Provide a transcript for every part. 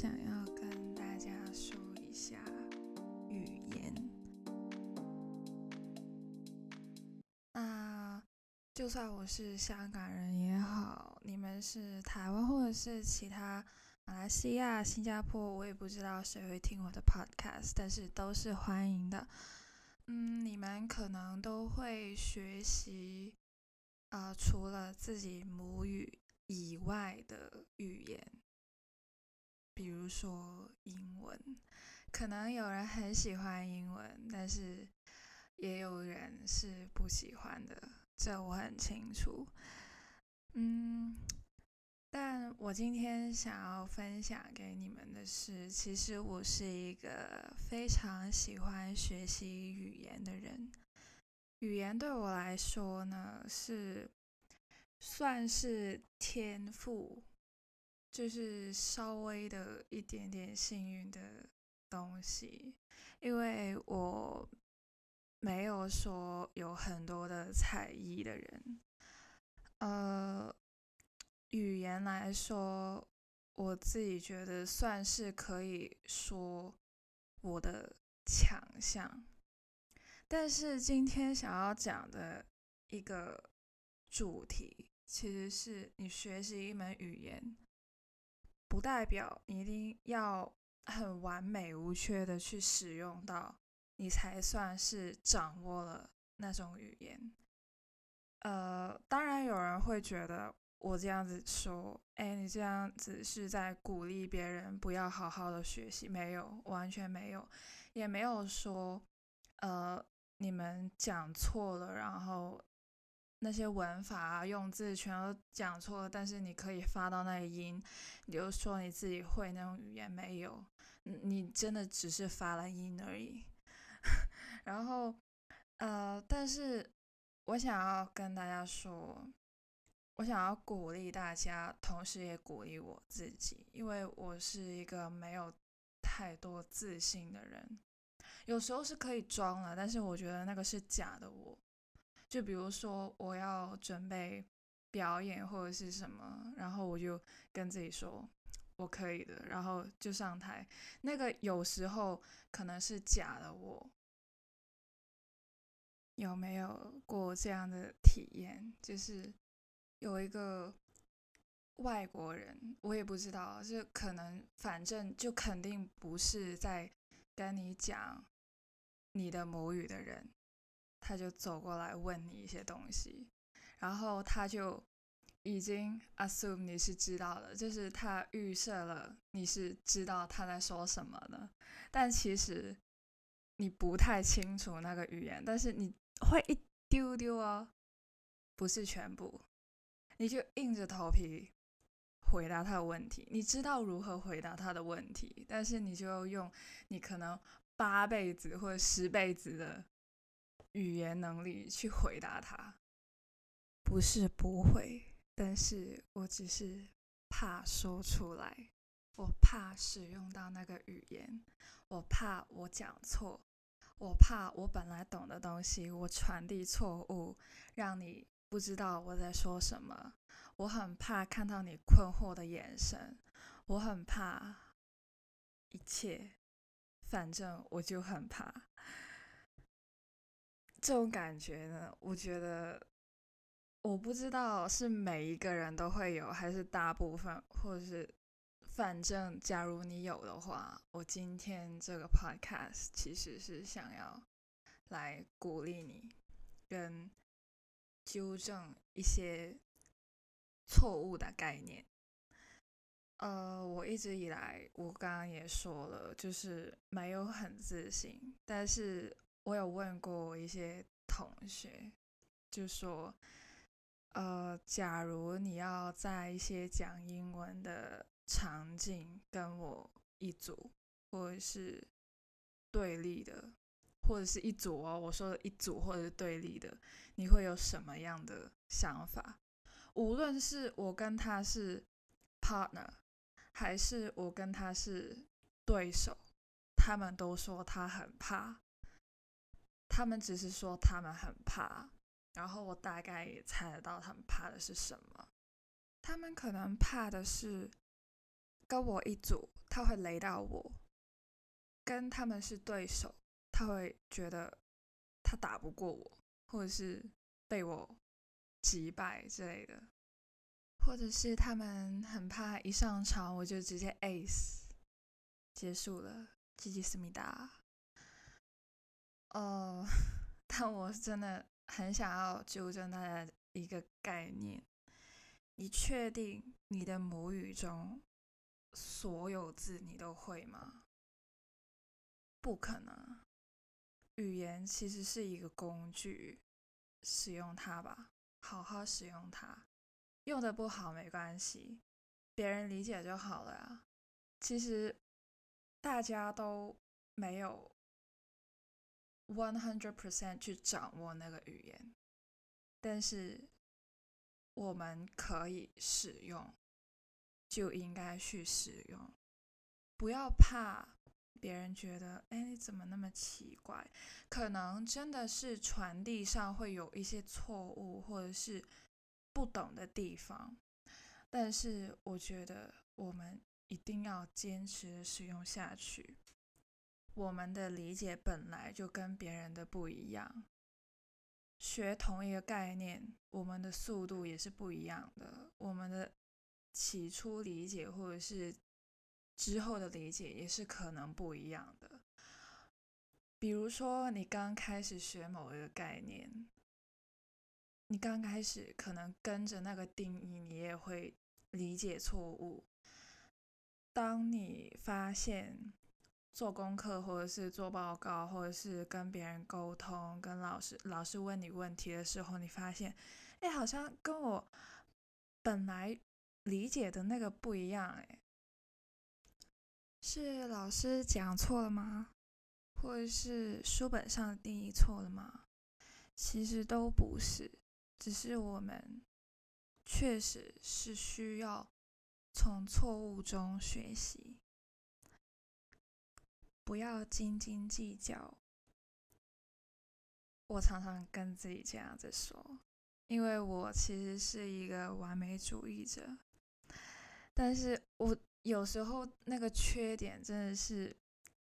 想要跟大家说一下语言。那就算我是香港人也好，你们是台湾或者是其他马来西亚、新加坡，我也不知道谁会听我的 podcast，但是都是欢迎的。嗯，你们可能都会学习，呃，除了自己母语以外的。说英文，可能有人很喜欢英文，但是也有人是不喜欢的，这我很清楚。嗯，但我今天想要分享给你们的是，其实我是一个非常喜欢学习语言的人。语言对我来说呢，是算是天赋。就是稍微的一点点幸运的东西，因为我没有说有很多的才艺的人。呃，语言来说，我自己觉得算是可以说我的强项。但是今天想要讲的一个主题，其实是你学习一门语言。不代表你一定要很完美无缺的去使用到，你才算是掌握了那种语言。呃，当然有人会觉得我这样子说，哎，你这样子是在鼓励别人不要好好的学习，没有，完全没有，也没有说，呃，你们讲错了，然后。那些文法啊、用字全都讲错了，但是你可以发到那个音，你就说你自己会那种语言没有，你真的只是发了音而已。然后，呃，但是我想要跟大家说，我想要鼓励大家，同时也鼓励我自己，因为我是一个没有太多自信的人，有时候是可以装了，但是我觉得那个是假的我。就比如说，我要准备表演或者是什么，然后我就跟自己说我可以的，然后就上台。那个有时候可能是假的。我有没有过这样的体验？就是有一个外国人，我也不知道，就可能反正就肯定不是在跟你讲你的母语的人。他就走过来问你一些东西，然后他就已经 assume 你是知道的，就是他预设了你是知道他在说什么的，但其实你不太清楚那个语言，但是你会一丢丢哦，不是全部，你就硬着头皮回答他的问题，你知道如何回答他的问题，但是你就用你可能八辈子或者十辈子的。语言能力去回答他，不是不会，但是我只是怕说出来，我怕使用到那个语言，我怕我讲错，我怕我本来懂的东西我传递错误，让你不知道我在说什么，我很怕看到你困惑的眼神，我很怕一切，反正我就很怕。这种感觉呢，我觉得我不知道是每一个人都会有，还是大部分，或者是反正假如你有的话，我今天这个 podcast 其实是想要来鼓励你，跟纠正一些错误的概念。呃，我一直以来，我刚刚也说了，就是没有很自信，但是。我有问过一些同学，就说，呃，假如你要在一些讲英文的场景跟我一组，或者是对立的，或者是一组哦，我说的一组或者是对立的，你会有什么样的想法？无论是我跟他是 partner，还是我跟他是对手，他们都说他很怕。他们只是说他们很怕，然后我大概也猜得到他们怕的是什么。他们可能怕的是跟我一组，他会雷到我；跟他们是对手，他会觉得他打不过我，或者是被我击败之类的，或者是他们很怕一上场我就直接 ace 结束了，吉吉思密达。哦，但我真的很想要纠正大家一个概念：你确定你的母语中所有字你都会吗？不可能。语言其实是一个工具，使用它吧，好好使用它。用的不好没关系，别人理解就好了啊。其实大家都没有。One hundred percent 去掌握那个语言，但是我们可以使用，就应该去使用，不要怕别人觉得，哎，你怎么那么奇怪？可能真的是传递上会有一些错误，或者是不懂的地方，但是我觉得我们一定要坚持使用下去。我们的理解本来就跟别人的不一样，学同一个概念，我们的速度也是不一样的。我们的起初理解或者是之后的理解也是可能不一样的。比如说，你刚开始学某一个概念，你刚开始可能跟着那个定义，你也会理解错误。当你发现，做功课，或者是做报告，或者是跟别人沟通，跟老师老师问你问题的时候，你发现，哎，好像跟我本来理解的那个不一样，哎，是老师讲错了吗？或者是书本上的定义错了吗？其实都不是，只是我们确实是需要从错误中学习。不要斤斤计较。我常常跟自己这样子说，因为我其实是一个完美主义者，但是我有时候那个缺点真的是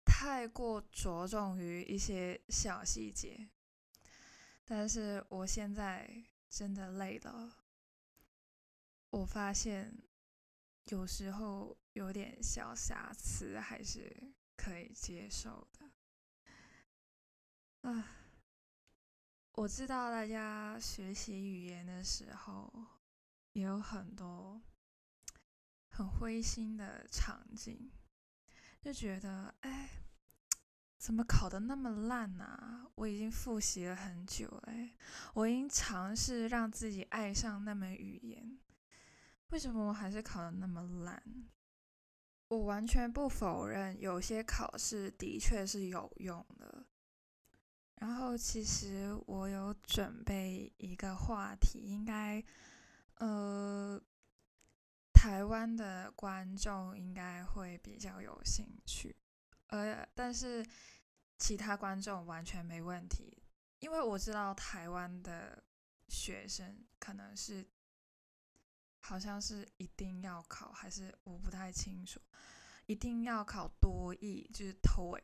太过着重于一些小细节，但是我现在真的累了，我发现有时候有点小瑕疵还是。可以接受的，啊，我知道大家学习语言的时候也有很多很灰心的场景，就觉得哎，怎么考的那么烂呢？我已经复习了很久哎，我已经尝试让自己爱上那门语言，为什么我还是考的那么烂？我完全不否认，有些考试的确是有用的。然后，其实我有准备一个话题，应该，呃，台湾的观众应该会比较有兴趣。呃，但是其他观众完全没问题，因为我知道台湾的学生可能是。好像是一定要考，还是我不太清楚。一定要考多译，就是 TOEIC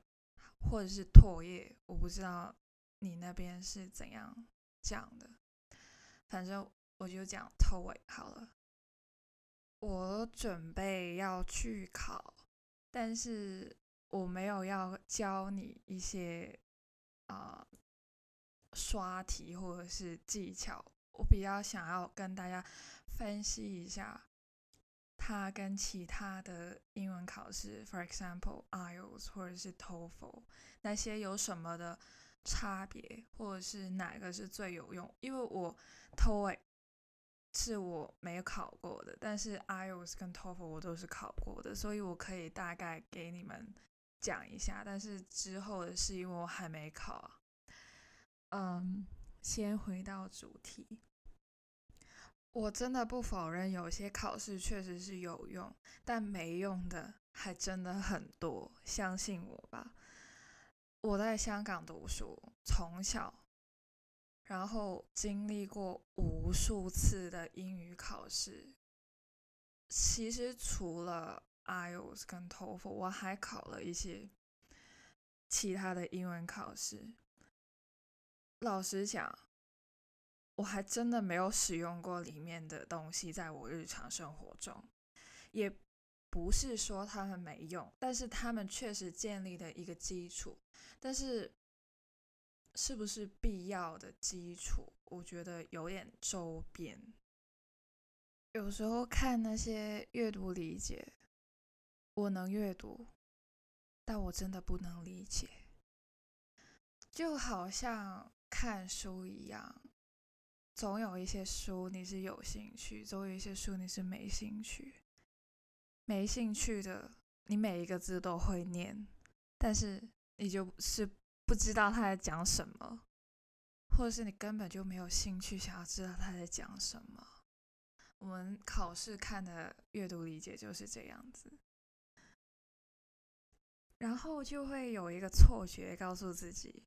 或者是拓业，我不知道你那边是怎样讲的。反正我就讲 TOEIC 好了。我准备要去考，但是我没有要教你一些啊刷题或者是技巧。我比较想要跟大家。分析一下，它跟其他的英文考试，for example IELTS 或者是 TOEFL 那些有什么的差别，或者是哪个是最有用？因为我 TOEIC 是我没有考过的，但是 IELTS 跟 TOEFL 我都是考过的，所以我可以大概给你们讲一下。但是之后的是因为我还没考啊。嗯，先回到主题。我真的不否认，有些考试确实是有用，但没用的还真的很多。相信我吧，我在香港读书，从小，然后经历过无数次的英语考试。其实除了 IELTS 跟 TOEFL，我还考了一些其他的英文考试。老实讲，我还真的没有使用过里面的东西，在我日常生活中，也不是说他们没用，但是他们确实建立了一个基础。但是，是不是必要的基础？我觉得有点周边。有时候看那些阅读理解，我能阅读，但我真的不能理解。就好像看书一样，总有一些书你是有兴趣，总有一些书你是没兴趣。没兴趣的，你每一个字都会念，但是你就是不知道他在讲什么，或者是你根本就没有兴趣想要知道他在讲什么。我们考试看的阅读理解就是这样子，然后就会有一个错觉，告诉自己，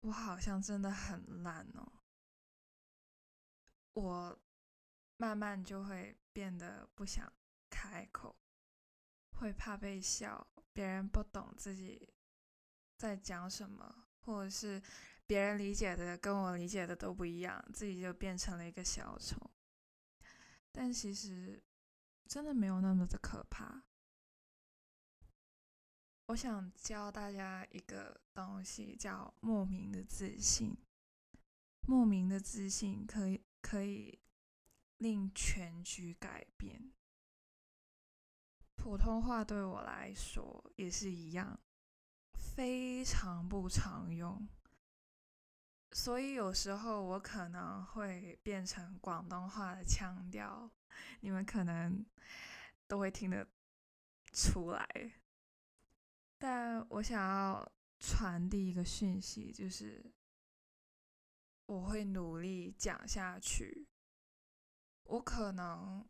我好像真的很烂哦。我慢慢就会变得不想开口，会怕被笑，别人不懂自己在讲什么，或者是。别人理解的跟我理解的都不一样，自己就变成了一个小丑。但其实真的没有那么的可怕。我想教大家一个东西，叫莫名的自信。莫名的自信可以可以令全局改变。普通话对我来说也是一样，非常不常用。所以有时候我可能会变成广东话的腔调，你们可能都会听得出来。但我想要传递一个讯息，就是我会努力讲下去。我可能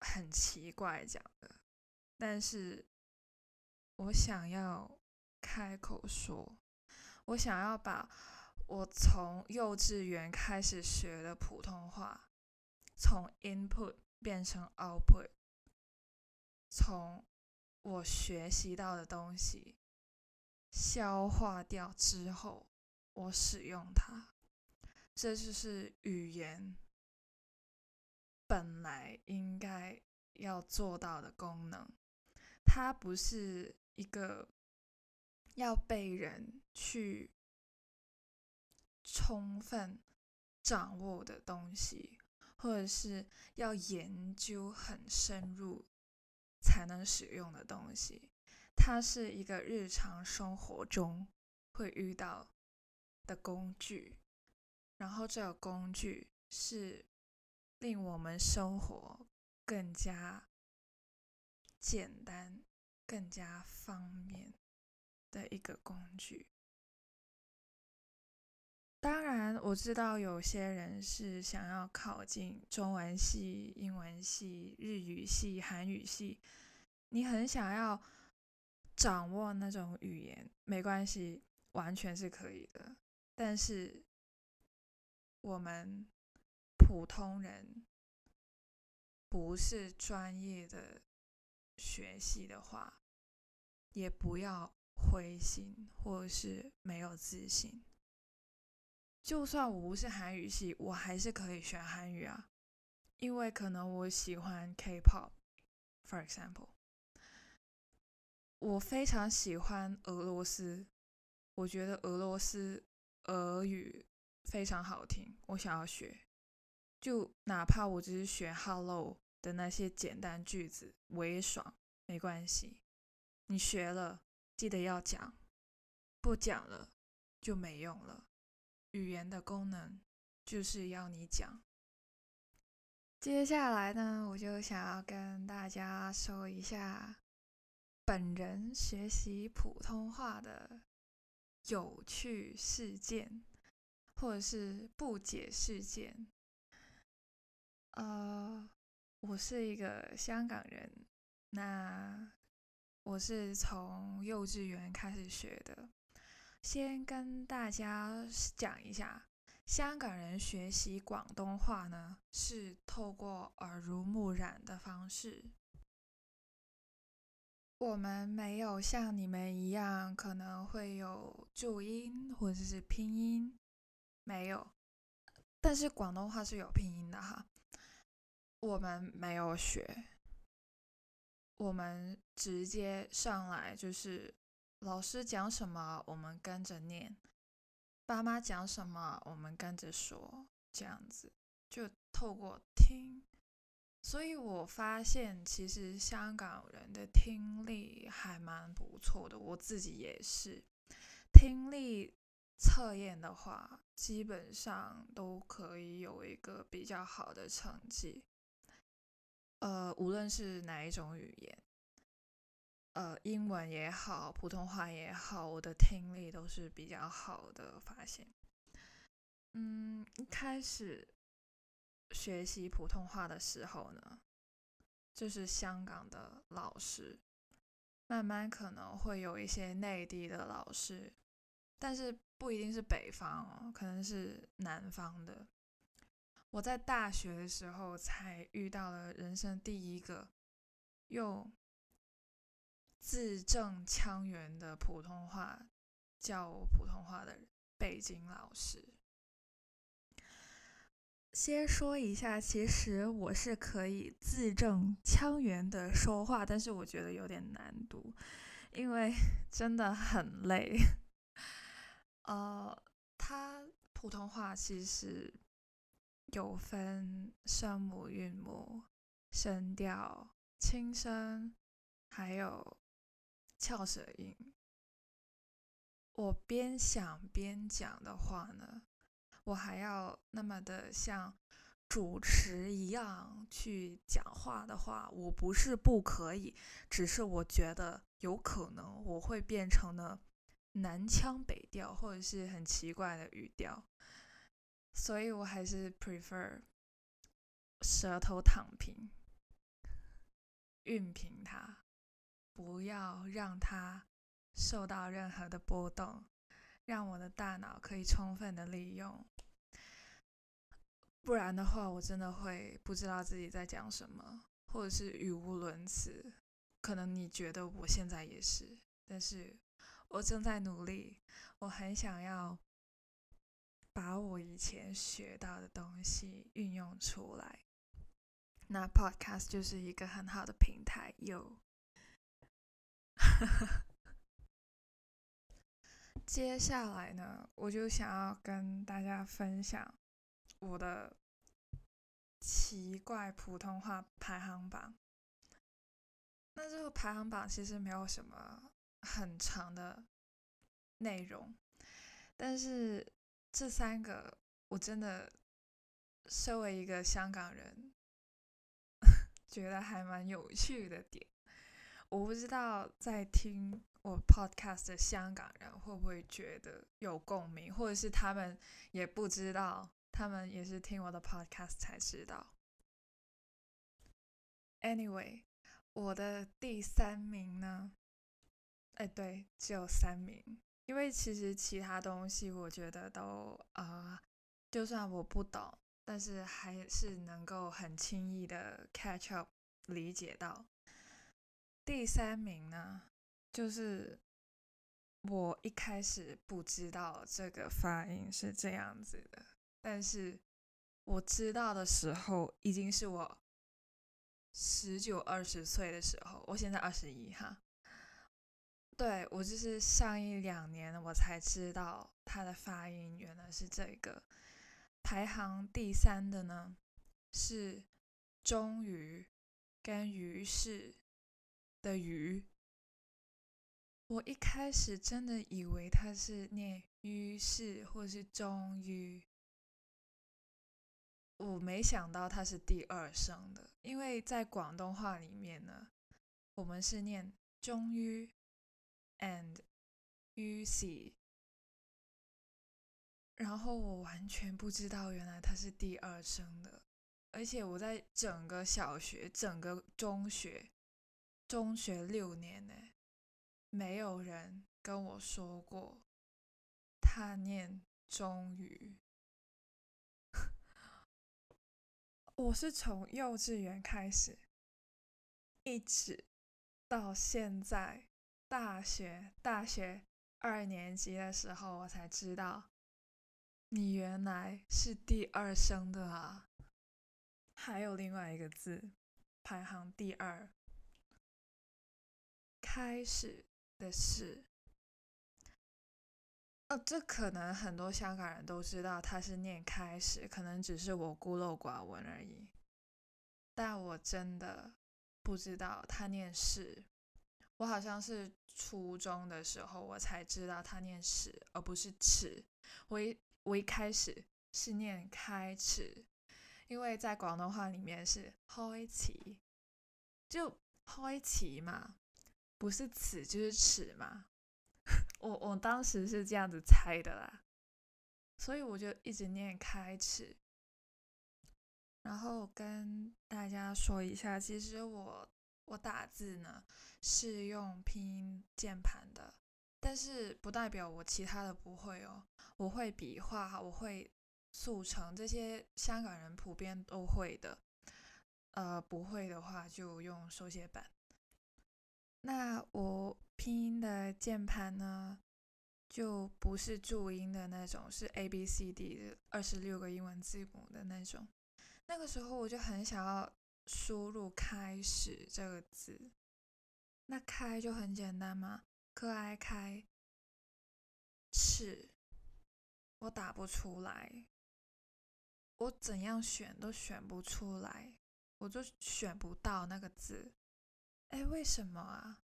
很奇怪讲的，但是我想要开口说。我想要把我从幼稚园开始学的普通话，从 input 变成 output，从我学习到的东西消化掉之后，我使用它，这就是语言本来应该要做到的功能。它不是一个。要被人去充分掌握的东西，或者是要研究很深入才能使用的东西，它是一个日常生活中会遇到的工具，然后这个工具是令我们生活更加简单、更加方便。的一个工具。当然，我知道有些人是想要考进中文系、英文系、日语系、韩语系，你很想要掌握那种语言，没关系，完全是可以的。但是我们普通人不是专业的学习的话，也不要。灰心，或者是没有自信。就算我不是韩语系，我还是可以学韩语啊，因为可能我喜欢 K-pop，for example，我非常喜欢俄罗斯，我觉得俄罗斯俄语非常好听，我想要学。就哪怕我只是学 Hello 的那些简单句子，我也爽，没关系。你学了。记得要讲，不讲了就没用了。语言的功能就是要你讲。接下来呢，我就想要跟大家说一下本人学习普通话的有趣事件，或者是不解事件。呃，我是一个香港人，那。我是从幼稚园开始学的。先跟大家讲一下，香港人学习广东话呢，是透过耳濡目染的方式。我们没有像你们一样，可能会有注音或者是拼音，没有。但是广东话是有拼音的哈。我们没有学，我们直接上来就是老师讲什么，我们跟着念；爸妈讲什么，我们跟着说，这样子就透过听。所以我发现，其实香港人的听力还蛮不错的，我自己也是。听力测验的话，基本上都可以有一个比较好的成绩。呃，无论是哪一种语言，呃，英文也好，普通话也好，我的听力都是比较好的。发现，嗯，一开始。学习普通话的时候呢，就是香港的老师，慢慢可能会有一些内地的老师，但是不一定是北方哦，可能是南方的。我在大学的时候才遇到了人生第一个用字正腔圆的普通话教我普通话的北京老师。先说一下，其实我是可以字正腔圆的说话，但是我觉得有点难度，因为 真的很累。呃，他普通话其实有分声母、韵母、声调、轻声，还有翘舌音。我边想边讲的话呢。我还要那么的像主持一样去讲话的话，我不是不可以，只是我觉得有可能我会变成了南腔北调或者是很奇怪的语调，所以我还是 prefer 舌头躺平，熨平它，不要让它受到任何的波动。让我的大脑可以充分的利用，不然的话，我真的会不知道自己在讲什么，或者是语无伦次。可能你觉得我现在也是，但是我正在努力。我很想要把我以前学到的东西运用出来。那 Podcast 就是一个很好的平台，有。接下来呢，我就想要跟大家分享我的奇怪普通话排行榜。那这个排行榜其实没有什么很长的内容，但是这三个我真的身为一个香港人，觉得还蛮有趣的点。我不知道在听。我 podcast 的香港人会不会觉得有共鸣，或者是他们也不知道，他们也是听我的 podcast 才知道。Anyway，我的第三名呢？哎，对，只有三名，因为其实其他东西我觉得都啊，就算我不懂，但是还是能够很轻易的 catch up 理解到。第三名呢？就是我一开始不知道这个发音是这样子的，但是我知道的时候已经是我十九二十岁的时候，我现在二十一哈。对我就是上一两年我才知道它的发音原来是这个。排行第三的呢是终于跟于是的于。我一开始真的以为他是念“于是”或是“终于”，我没想到他是第二声的，因为在广东话里面呢，我们是念“终于 ”and“ 于是”，然后我完全不知道原来他是第二声的，而且我在整个小学、整个中学、中学六年呢。没有人跟我说过，他念终于，我是从幼稚园开始，一直到现在大学大学二年级的时候，我才知道你原来是第二声的啊！还有另外一个字，排行第二，开始的是。呃，这可能很多香港人都知道，他是念开始，可能只是我孤陋寡闻而已。但我真的不知道他念始，我好像是初中的时候我才知道他念始，而不是齿。我一我一开始是念开始，因为在广东话里面是开始，就开始嘛，不是齿就是齿嘛。我我当时是这样子猜的啦，所以我就一直念开始，然后跟大家说一下，其实我我打字呢是用拼音键盘的，但是不代表我其他的不会哦，我会笔画，我会速成，这些香港人普遍都会的，呃，不会的话就用手写板。那我拼音的键盘呢，就不是注音的那种，是 A B C D 的二十六个英文字母的那种。那个时候我就很想要输入“开始”这个字，那“开”就很简单嘛，可爱开，始，我打不出来，我怎样选都选不出来，我就选不到那个字。哎，为什么啊？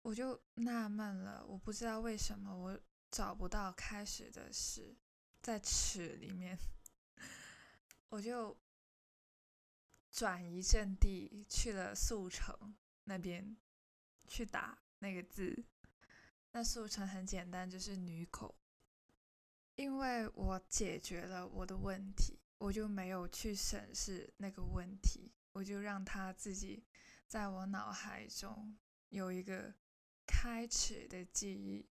我就纳闷了，我不知道为什么我找不到开始的是，在尺里面，我就转移阵地去了速成那边去打那个字。那速成很简单，就是女口。因为我解决了我的问题，我就没有去审视那个问题，我就让他自己。在我脑海中有一个开始的记忆，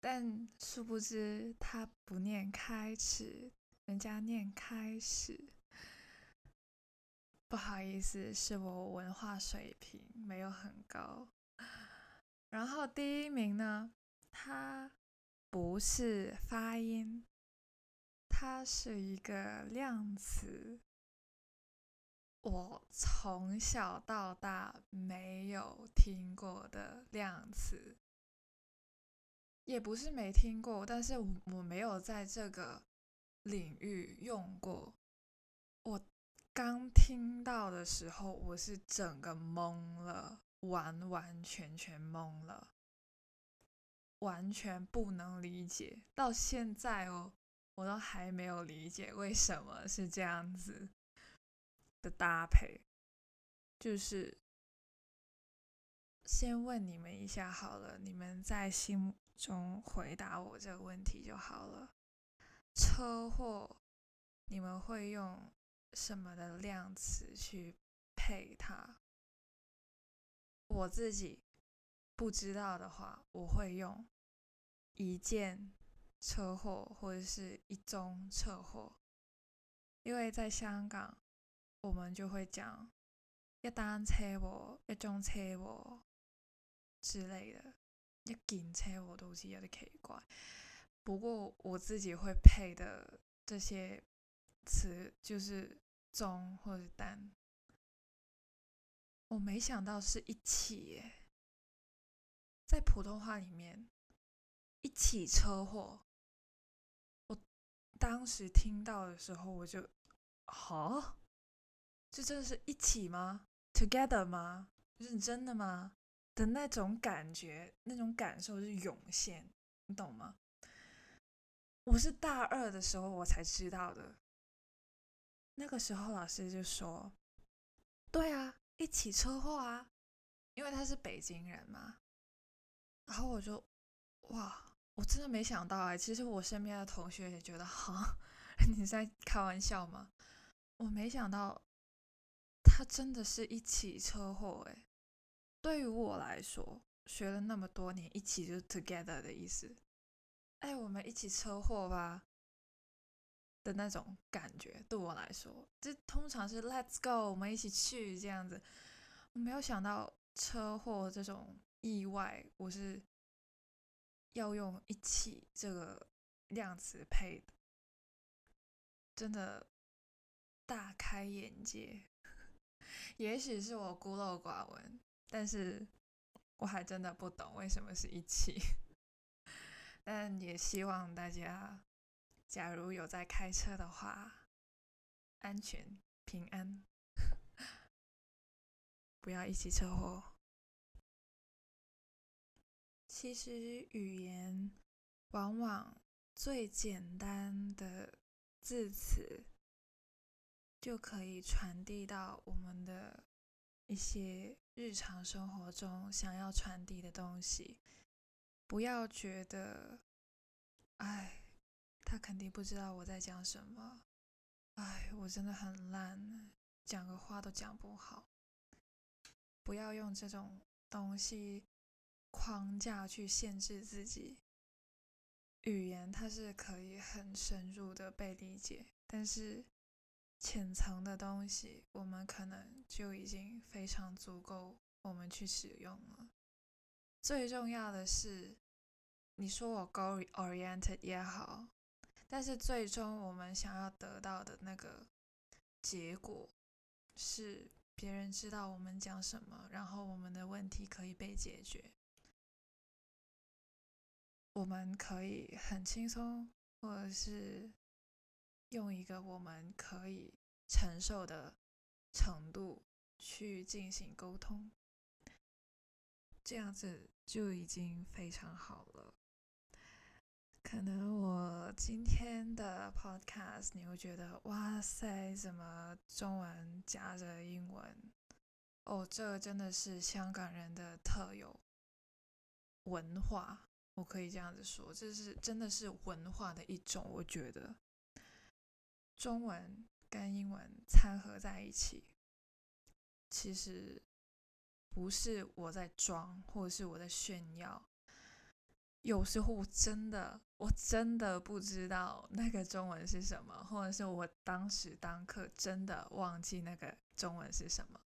但殊不知他不念开始，人家念开始。不好意思，是我文化水平没有很高。然后第一名呢，它不是发音，它是一个量词。我从小到大没有听过的量词，也不是没听过，但是我没有在这个领域用过。我刚听到的时候，我是整个懵了，完完全全懵了，完全不能理解。到现在哦，我都还没有理解为什么是这样子。的搭配，就是先问你们一下好了，你们在心中回答我这个问题就好了。车祸，你们会用什么的量词去配它？我自己不知道的话，我会用一件车祸或者是一宗车祸，因为在香港。我们就会讲一单车祸、一宗车祸之类的，一件车祸都好似有点奇怪。不过我自己会配的这些词就是中或者单。我没想到是一起耶，在普通话里面，一起车祸。我当时听到的时候，我就好。这真的是一起吗？Together 吗？认真的吗？的那种感觉，那种感受是涌现，你懂吗？我是大二的时候我才知道的。那个时候老师就说：“对啊，一起车祸啊，因为他是北京人嘛。”然后我就哇，我真的没想到哎，其实我身边的同学也觉得哈，你在开玩笑吗？我没想到。他真的是一起车祸哎！对于我来说，学了那么多年，一起就是 together 的意思。哎，我们一起车祸吧。的那种感觉，对我来说，这通常是 Let's go，我们一起去这样子。我没有想到车祸这种意外，我是要用一起这个量词配的，真的大开眼界。也许是我孤陋寡闻，但是我还真的不懂为什么是一起。但也希望大家。假如有在开车的话，安全平安，不要一起车祸。其实语言往往最简单的字词，就可以传递到我们的一些日常生活中想要传递的东西。不要觉得，哎。他肯定不知道我在讲什么，哎，我真的很烂，讲个话都讲不好。不要用这种东西框架去限制自己。语言它是可以很深入的被理解，但是浅层的东西，我们可能就已经非常足够我们去使用了。最重要的是，你说我 goal oriented 也好。但是最终我们想要得到的那个结果，是别人知道我们讲什么，然后我们的问题可以被解决，我们可以很轻松，或者是用一个我们可以承受的程度去进行沟通，这样子就已经非常好了。可能我今天的 podcast 你会觉得哇塞，怎么中文夹着英文？哦，这真的是香港人的特有文化，我可以这样子说，这是真的是文化的一种。我觉得中文跟英文掺合在一起，其实不是我在装，或者是我在炫耀。有时候我真的，我真的不知道那个中文是什么，或者是我当时当刻真的忘记那个中文是什么。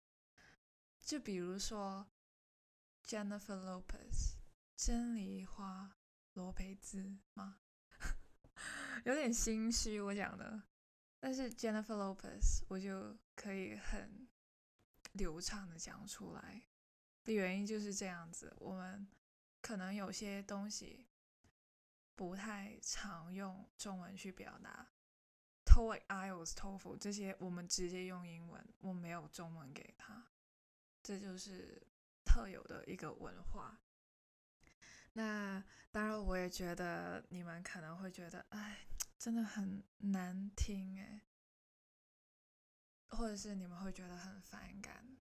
就比如说 Jennifer Lopez，珍梨花罗培兹吗？有点心虚我讲的，但是 Jennifer Lopez 我就可以很流畅的讲出来的原因就是这样子，我们。可能有些东西不太常用中文去表达，TOEIC、IELTS、TOEFL 这些我们直接用英文，我没有中文给他，这就是特有的一个文化。那当然，我也觉得你们可能会觉得，哎，真的很难听哎，或者是你们会觉得很反感，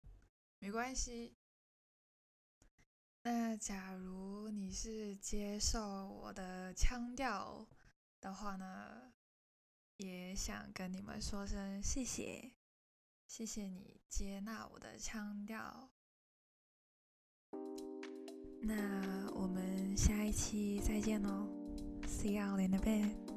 没关系。那假如你是接受我的腔调的话呢，也想跟你们说声谢谢，谢谢你接纳我的腔调。那我们下一期再见喽，See you all in a bit。